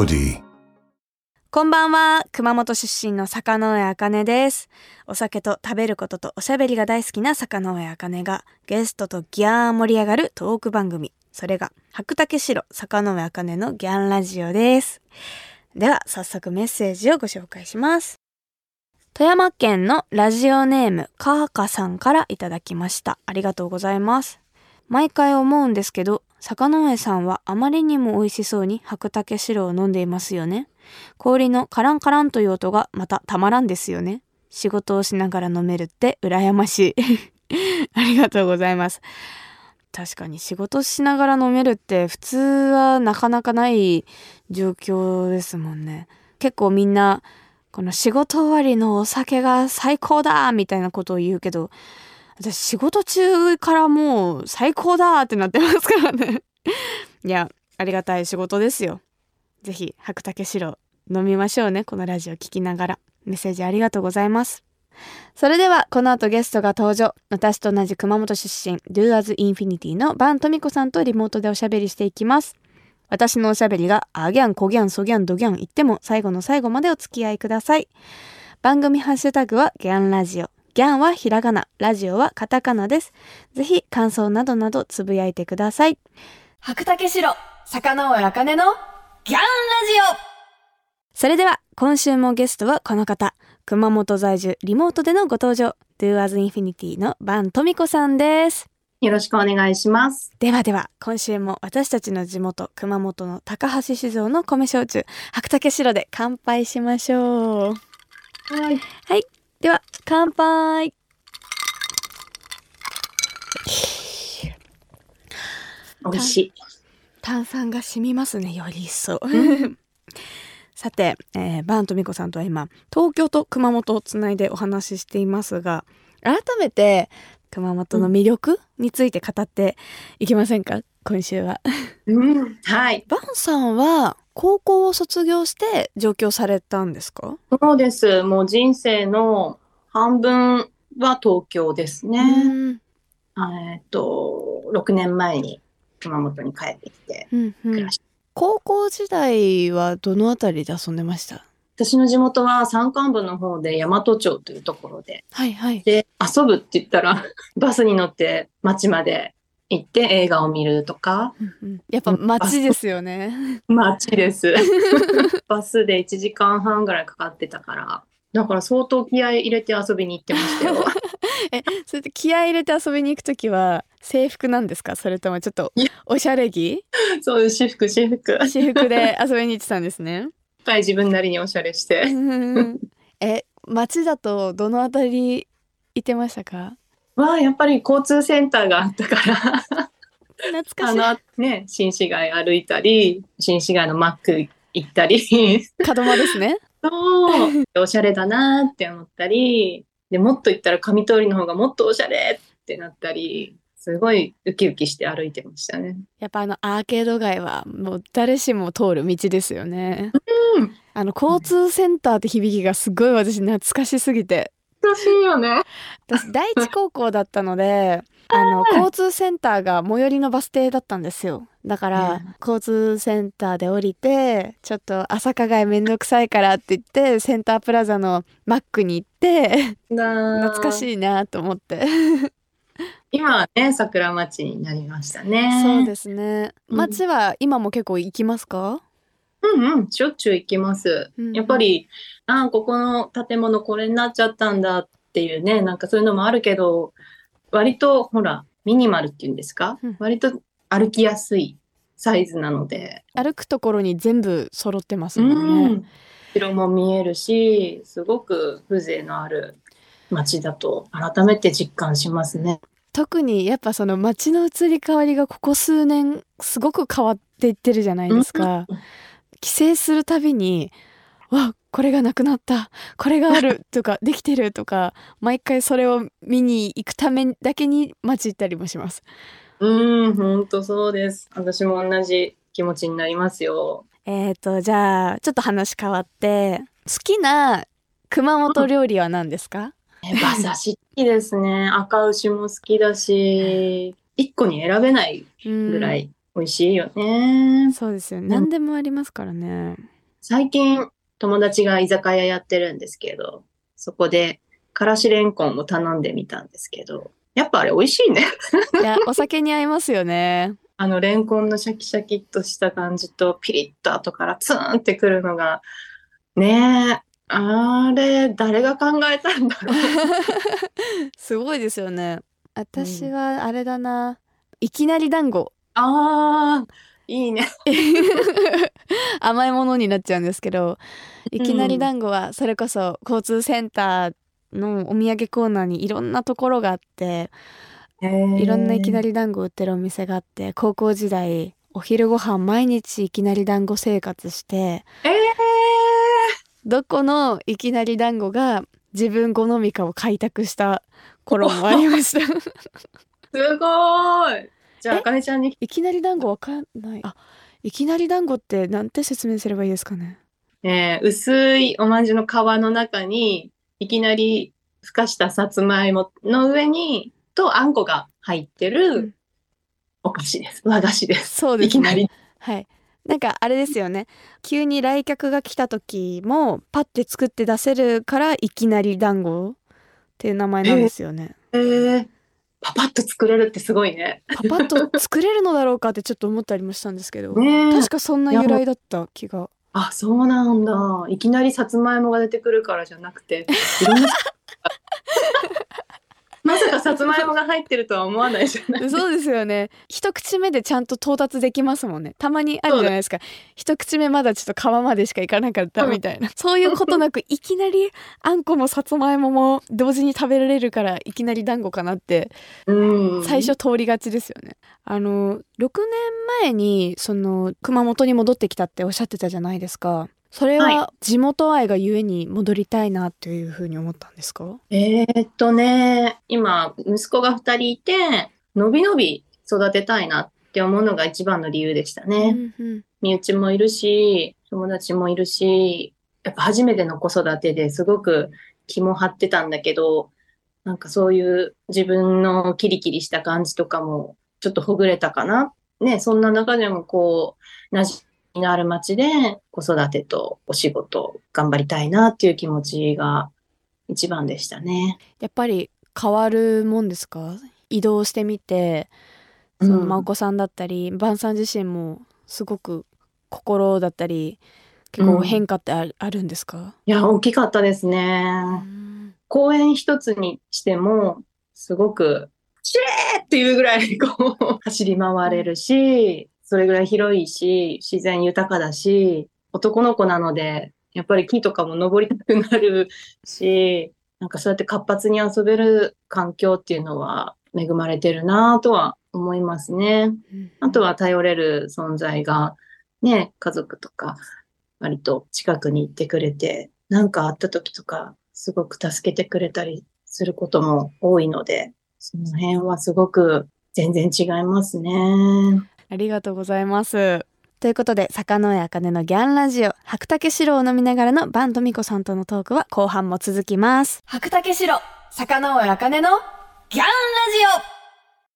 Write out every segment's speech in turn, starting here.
Melody. こんばんは。熊本出身の坂上茜です。お酒と食べることとおしゃべりが大好きな坂上茜がゲストとギャー盛り上がるトーク番組。それが白竹城坂上茜のギャンラジオです。では早速メッセージをご紹介します。富山県のラジオネームカーカさんからいただきました。ありがとうございます。毎回思うんですけど坂上さんはあまりにも美味しそうに白竹白を飲んでいますよね。氷のカランカランという音がまたたまらんですよね。仕事をしながら飲めるって羨ましい。ありがとうございます。確かに仕事しながら飲めるって普通はなかなかない状況ですもんね。結構みんなこの仕事終わりのお酒が最高だみたいなことを言うけど私仕事中からもう最高だってなってますからね。いやありがたい仕事ですよ。ぜひ白竹白飲みましょうね。このラジオ聞きながら。メッセージありがとうございます。それではこの後ゲストが登場。私と同じ熊本出身。Do as Infinity のバントミコさんとリモートでおしゃべりしていきます。私のおしゃべりがアギャンコギャンソギャンドギャン言っても最後の最後までお付き合いください。番組ハッシュタグはギャンラジオ。ギャンはひらがな、ラジオはカタカナです。ぜひ感想などなどつぶやいてください。白竹城、坂上茜のギャンラジオそれでは今週もゲストはこの方、熊本在住リモートでのご登場、Do as Infinity のバントミコさんです。よろしくお願いします。ではでは、今週も私たちの地元、熊本の高橋酒造の米焼酎、白竹城で乾杯しましょう。はい。はい。では、乾杯。美味しい。炭酸が染みますね、より一層。さて、えー、バンとミコさんとは今、東京と熊本をつないでお話ししていますが、改めて熊本の魅力について語っていきませんか、今週は。うん。はい。バンさんは高校を卒業して上京されたんですか？そうです。もう人生の半分は東京ですね。うんえっと、6年前に熊本に帰ってきてうんうん暮らし、高校時代はどのあたりで遊んでました？私の地元は山間部の方で大和町というところで、はいはい。で、遊ぶって言ったら、バスに乗って町まで行って映画を見るとか、やっぱ街ですよね。街です。バスで1時間半ぐらいかかってたから、だから相当気合い入れて遊びに行ってましたよ。え、それで気合い入れて遊びに行くときは制服なんですか？それともちょっとおしゃれ着？そう私服、私服。いっ私服で遊びに行ってたんですね。ぱい自分なりにおしゃれして。え、街だとどのあたり行ってましたか？まあ、やっぱり交通センターがあったから、懐かしい。あの、ね、新市街歩いたり、新市街のマック行ったり、門間ですね。そう、おしゃれだなって思ったり、で、もっと行ったら上通りの方がもっとおしゃれってなったり、すごいウキウキして歩いてましたね。やっぱあのアーケード街はもう誰しも通る道ですよね。うん。あの交通センターって響きがすごい私懐かしすぎて。楽しいよね。私第一高校だったので あの交通センターが最寄りのバス停だったんですよ。だから、うん。交通センターで降りてちょっと朝課外めんどくさいからって言ってセンタープラザのマックに行って懐懐かしいなと思って。今はね、桜町になりましたね。そうですね。うん。街は今も結構行きますか、うんうん、しょっちゅう行きます。うんやっぱり、ああ、ここの建物これになっちゃったんだっていうね、なんかそういうのもあるけど、割とほら、ミニマルっていうんですか？うん。割と歩きやすいサイズなので、歩くところに全部揃ってますうもんね、ん、城も見えるし、すごく風情のある街だと改めて実感しますね。特にやっぱその街の移り変わりがここ数年すごく変わっていってるじゃないですか。帰省するたびに「わこれがなくなったこれがある」とか「できてる」とか毎回それを見に行くためだけに街行ったりもします。うん、ほんとそうです。私も同じ気持ちになりますよ。えーとじゃあちょっと話変わって好きな熊本料理は何ですか、え馬刺し好きですね。赤牛も好きだし、一個に選べないうんぐらい美味しいよね。そうですよね。何でもありますからね。最近、友達が居酒屋やってるんですけど、そこで、からしれんこんを頼んでみたんですけど、やっぱあれ美味しいね。いや、お酒に合いますよね。あの、レンコンのシャキシャキっとした感じと、ピリッと後からツーンってくるのが、ねえ、あれ、誰が考えたんだろう。すごいですよね。私はあれだな。いきなり団子。ああ、いいね。甘いものになっちゃうんですけど、いきなり団子はそれこそ交通センターのお土産コーナーにいろんなところがあって、いろんないきなり。り団子売ってるお店があって、高校時代、お昼ご飯毎日いきなり団子生活して、えー、どこのいきなり団子が自分好みかを開拓した頃もありました。すごい。じゃあ、え？あかねちゃんに、いきなり団子わかんない。あ、いきなり団子ってなんて説明すればいいですかね？えー薄いおまんじゅうの皮の中に、いきなりふかしたさつまいもの上に、とあんこが入ってうるんお菓子です。和菓子です。そうですね。いきなり。はい。なんかあれですよね。急に来客が来た時もパッて作って出せるからいきなり団子っていう名前なんですよね。えー、パパッと作れるってすごいね。パパッと作れるのだろうかってちょっと思ったりもしたんですけど、確かそんな由来だった気が。あ、そうなんだ。いきなりさつまいもが出てくるからじゃなくて、いろんなまさかさつまいもが入ってるとは思わないじゃない。そうですよね。一口目でちゃんと到達できますもんね。たまにあるじゃないですか。一口目まだちょっと皮までしかいかなかったみたいな。そういうことなくいきなりあんこもさつまいもも同時に食べられるからいきなり団子かなってうん。最初通りがちですよね。あの6年前にその熊本に戻ってきたっておっしゃってたじゃないですか。それはは地元愛がゆえに戻りたいなというふうに思ったんですか？えーっとね、今、息子が2人いて、のびのび育てたいなって思うのが一番の理由でしたね。うんうん身内もいるし、友達もいるし、やっぱ初めての子育てですごく気も張ってたんだけど、なんかそういう自分のキリキリした感じとかもちょっとほぐれたかな。ね、そんな中でもこう、馴のある街で子育てとお仕事頑張りたいなっていう気持ちが一番でしたね。やっぱり変わるもんですか？移動してみてそのうんまあお子さんだったり、バンさん自身もすごく心だったり結構変化ってある,、あるんですか、いや、大きかったですね。うん。公園一つにしても、すごく、シェーっていうぐらいこう走り回れるし、それぐらい広いし、自然豊かだし、男の子なので、やっぱり木とかも登りたくなるし、なんかそうやって活発に遊べる環境っていうのは恵まれてるなとは思いますね。うんあとは頼れる存在が、ね、家族とか、割と近くに行ってくれて、なんかあった時とか、すごく助けてくれたりすることも多いので、その辺はすごく全然違いますね。ありがとうございます。ということで坂上茜のギャンラジオ白竹城を飲みながらのバントミコさんとのトークは後半も続きます。白竹城坂上茜のギャンラジオ。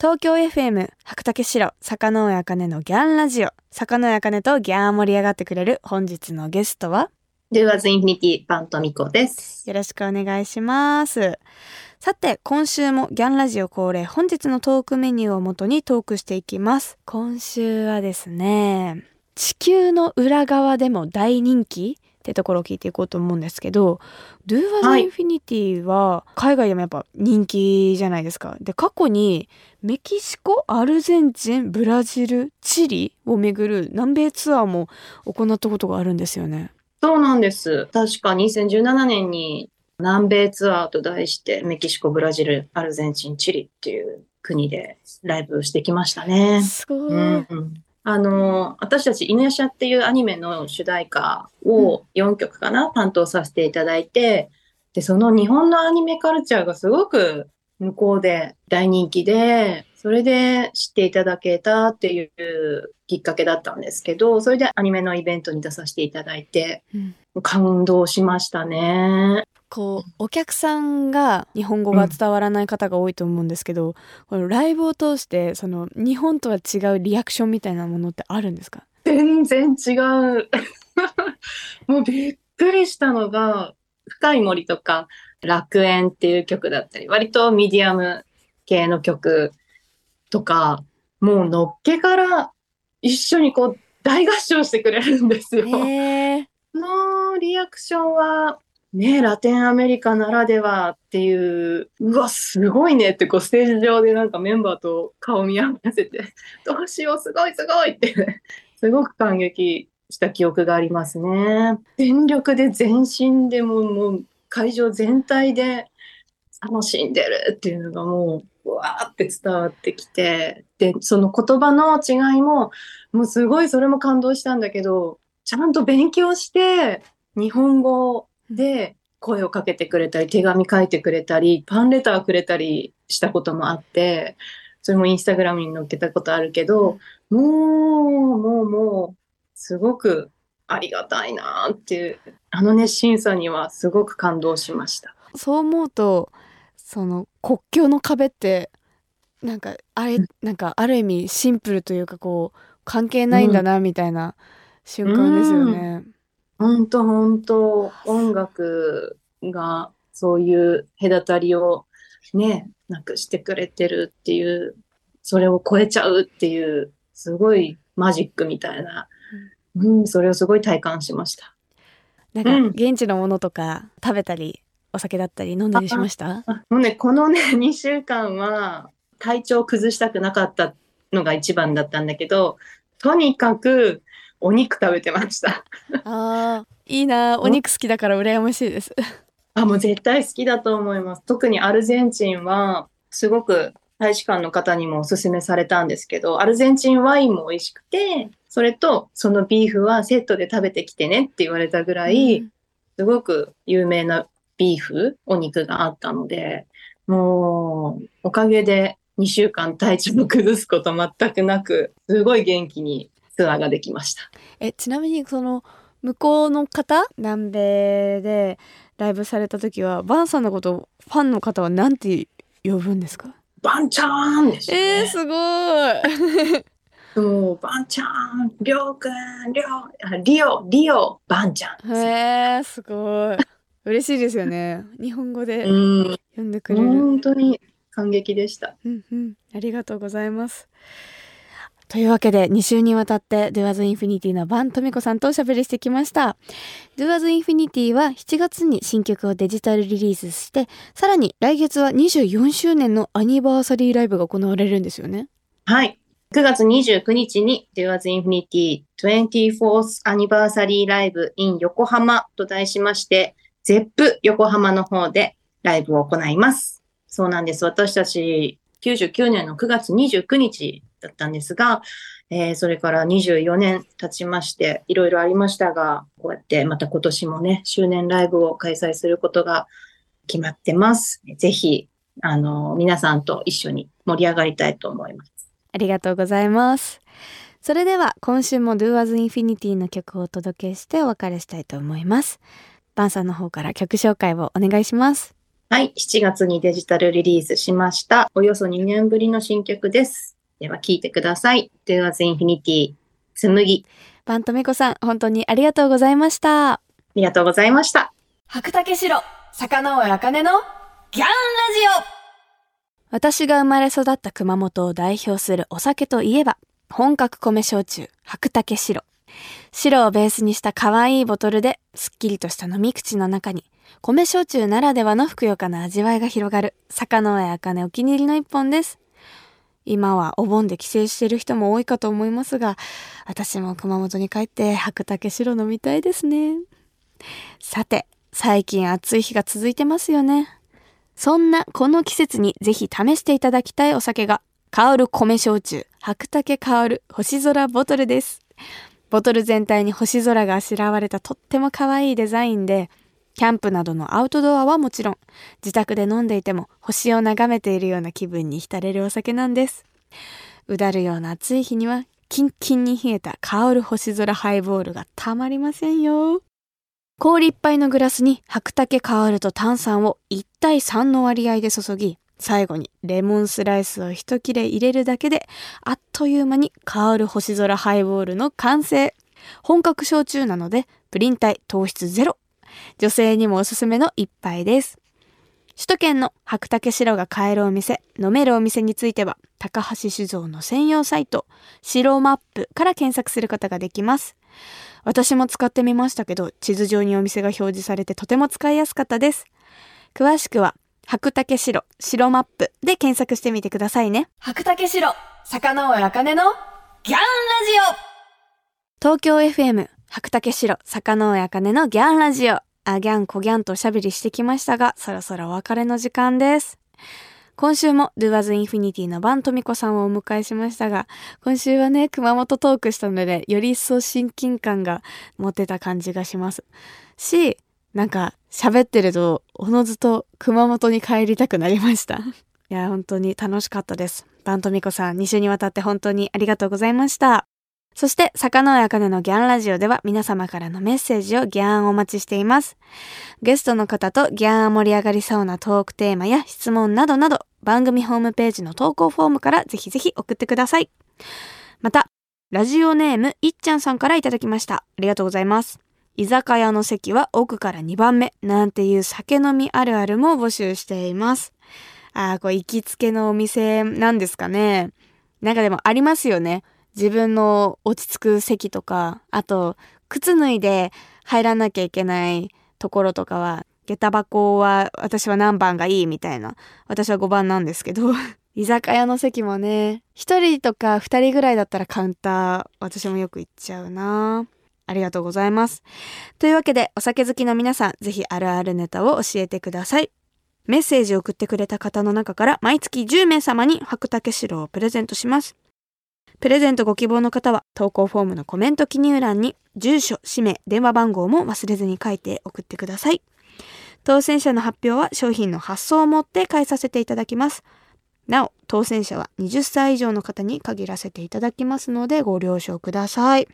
東京 FM 白竹城坂上茜のギャンラジオ。坂上茜とギャー盛り上がってくれる本日のゲストは？Do as Infinity パントミコです。よろしくお願いしますさて今週もギャンラジオ恒例本日のトークメニューをもとにトークしていきます。今週はですね地球の裏側でも大人気ってところを聞いていこうと思うんですけど Do as はい Infinity は海外でもやっぱ人気じゃないですか。で過去にメキシコアルゼンチンブラジルチリを巡る南米ツアーも行ったことがあるんですよね。そうなんです。確か2017年に南米ツアーと題してメキシコ、ブラジル、アルゼンチン、チリっていう国でライブしてきましたね。すごい、うんあの、私たち、犬夜叉っていうアニメの主題歌を4曲かな、担当させていただいて、で、その日本のアニメカルチャーがすごく向こうで大人気で、それで知っていただけたっていうきっかけだったんですけど、それでアニメのイベントに出させていただいて、うん感動しましたね。こうお客さんが日本語が伝わらない方が多いと思うんですけど、このライブを通してその日本とは違うリアクションみたいなものってあるんですか？全然違う。もうびっくりしたのが、深い森とか楽園っていう曲だったり、割とミディアム系の曲とか、もうのっけから一緒にこう大合唱してくれるんですよ。へえのリアクションは、ねえ、ラテンアメリカならではっていう、うわ、すごいねって、こう、ステージ上でなんかメンバーと顔見合わせて、どうしよう、すごいすごいって、すごく感激した記憶がありますね。全力で全身でも、もう会場全体で楽しんでるっていうのがもう、うわーって伝わってきて、で、その言葉の違いも、もうすごいそれも感動したんだけど、ちゃんと勉強して、日本語で声をかけてくれたり、手紙書いてくれたり、ファンレターくれたりしたこともあって、それもインスタグラムに載っけたことあるけど、もう、もう、もう、すごくありがたいなっていう、あの熱心さにはすごく感動しました。そう思うとその国境の壁ってなんかあれなんかある意味シンプルというかこう関係ないんだなみたいな瞬間ですよね。本当本当音楽がそういう隔たりをね、なくしてくれてるっていう、それを超えちゃうっていう、すごいマジックみたいな、うん、それをすごい体感しました。なんかうん。現地のものとか食べたりお酒だったり飲んだりしました？あもうね、このね、2週間は体調崩したくなかったのが一番だったんだけど、とにかくお肉食べてました。あーいいなお肉好きだから羨ましいです。あ、もう絶対好きだと思います。特にアルゼンチンは、すごく大使館の方にもお勧めされたんですけど、アルゼンチンワインも美味しくて、それとそのビーフはセットで食べてきてねって言われたぐらい、すごく有名なビーフ、お肉があったので、もう、おかげで2週間体調を崩すこと全くなく、すごい元気にツアーができました。えちなみにその向こうの方南米でライブされた時はバンさんのことをファンの方はなんて呼ぶんですか？バンチャーンですよね。えー、すごい もう、バンちゃん、りょうくん、りょう、あリオ、リオ、バンちゃん。へえすごい嬉しいですよね日本語でうん、呼んでくれる、本当に感激でした。うんうん、ありがとうございます。というわけで2週にわたって Do As Infinity のバントミコさんとおしゃべりしてきました。Do As Infinity は7月に新曲をデジタルリリースして、さらに来月は24周年のアニバーサリーライブが行われるんですよね。はい。9月29日に Do As Infinity 24th Anniversary Live in 横浜と題しまして、ZEP 横浜の方でライブを行います。そうなんです。私たち99年の9月29日だったんですが、えーそれから24年経ちまして、いろいろありましたが、こうやってまた今年もね、周年ライブを開催することが決まってます。ぜひ、あの、皆さんと一緒に盛り上がりたいと思います。ありがとうございます。それでは今週も Do As Infinity の曲をお届けしてお別れしたいと思います。バンさんの方から曲紹介をお願いします。はい、7月にデジタルリリースしました。およそ2年ぶりの新曲です。では聴いてください。Do As Infinity 紬。バントミコさん、本当にありがとうございました。ありがとうございました。白竹城、坂上茜のギャンラジオ私が生まれ育った熊本を代表するお酒といえば、本格米焼酎、白竹白。白をベースにした可愛いボトルで、すっきりとした飲み口の中に、米焼酎ならではのふくよかな味わいが広がる、坂上茜お気に入りの一本です。今はお盆で帰省している人も多いかと思いますが、私も熊本に帰って白竹白飲みたいですね。さて、最近暑い日が続いてますよね。そんなこの季節にぜひ試していただきたいお酒が、香る米焼酎、白竹香る星空ボトルです。ボトル全体に星空があしらわれたとっても可愛いデザインで、キャンプなどのアウトドアはもちろん、自宅で飲んでいても星を眺めているような気分に浸れるお酒なんです。うだるような暑い日には、キンキンに冷えた香る星空ハイボールがたまりませんよ。氷いっぱいのグラスに白竹香ると炭酸を1対3の割合で注ぎ、最後にレモンスライスを一切れ入れるだけで、あっという間に香る星空ハイボールの完成。本格焼酎なので、プリン体糖質ゼロ。女性にもおすすめの一杯です。首都圏の白竹白が買えるお店、飲めるお店については、高橋酒造の専用サイト、白マップから検索することができます。私も使ってみましたけど、地図上にお店が表示されてとても使いやすかったです。詳しくは、白竹白、白マップで検索してみてくださいね。白竹白、坂上茜のギャンラジオ東京 FM、白竹白、坂上茜のギャンラジオ。あギャンコギャンとおしゃべりしてきましたが、そろそろお別れの時間です。今週も Do As Infinity のバントミコさんをお迎えしましたが、今週はね、熊本トークしたので、より一層親近感が持てた感じがします。し、なんか喋ってると、おのずと熊本に帰りたくなりました。いや、本当に楽しかったです。バントミコさん、2週にわたって本当にありがとうございました。そして、坂上茜のギャンラジオでは皆様からのメッセージをギャンお待ちしています。ゲストの方とギャン盛り上がりそうなトークテーマや質問などなど、番組ホームページの投稿フォームからぜひぜひ送ってください。また、ラジオネームいっちゃんさんからいただきました。ありがとうございます。居酒屋の席は奥から2番目なんていう酒飲みあるあるも募集しています。ああ、これ行きつけのお店なんですかね。なんかでもありますよね。自分の落ち着く席とか、あと、靴脱いで入らなきゃいけないところとかは、下駄箱は私は何番がいいみたいな。私は5番なんですけど、居酒屋の席もね、1人とか2人ぐらいだったらカウンター、私もよく行っちゃうなありがとうございます。というわけで、お酒好きの皆さん、ぜひあるあるネタを教えてください。メッセージを送ってくれた方の中から毎月10名様に白竹白をプレゼントします。プレゼントご希望の方は投稿フォームのコメント記入欄に住所、氏名、電話番号も忘れずに書いて送ってください。当選者の発表は商品の発送をもって返させていただきます。なお、当選者は20歳以上の方に限らせていただきますのでご了承ください。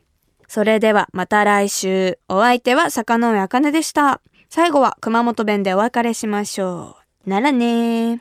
それではまた来週。お相手は坂上茜でした。最後は熊本弁でお別れしましょう。ならねー。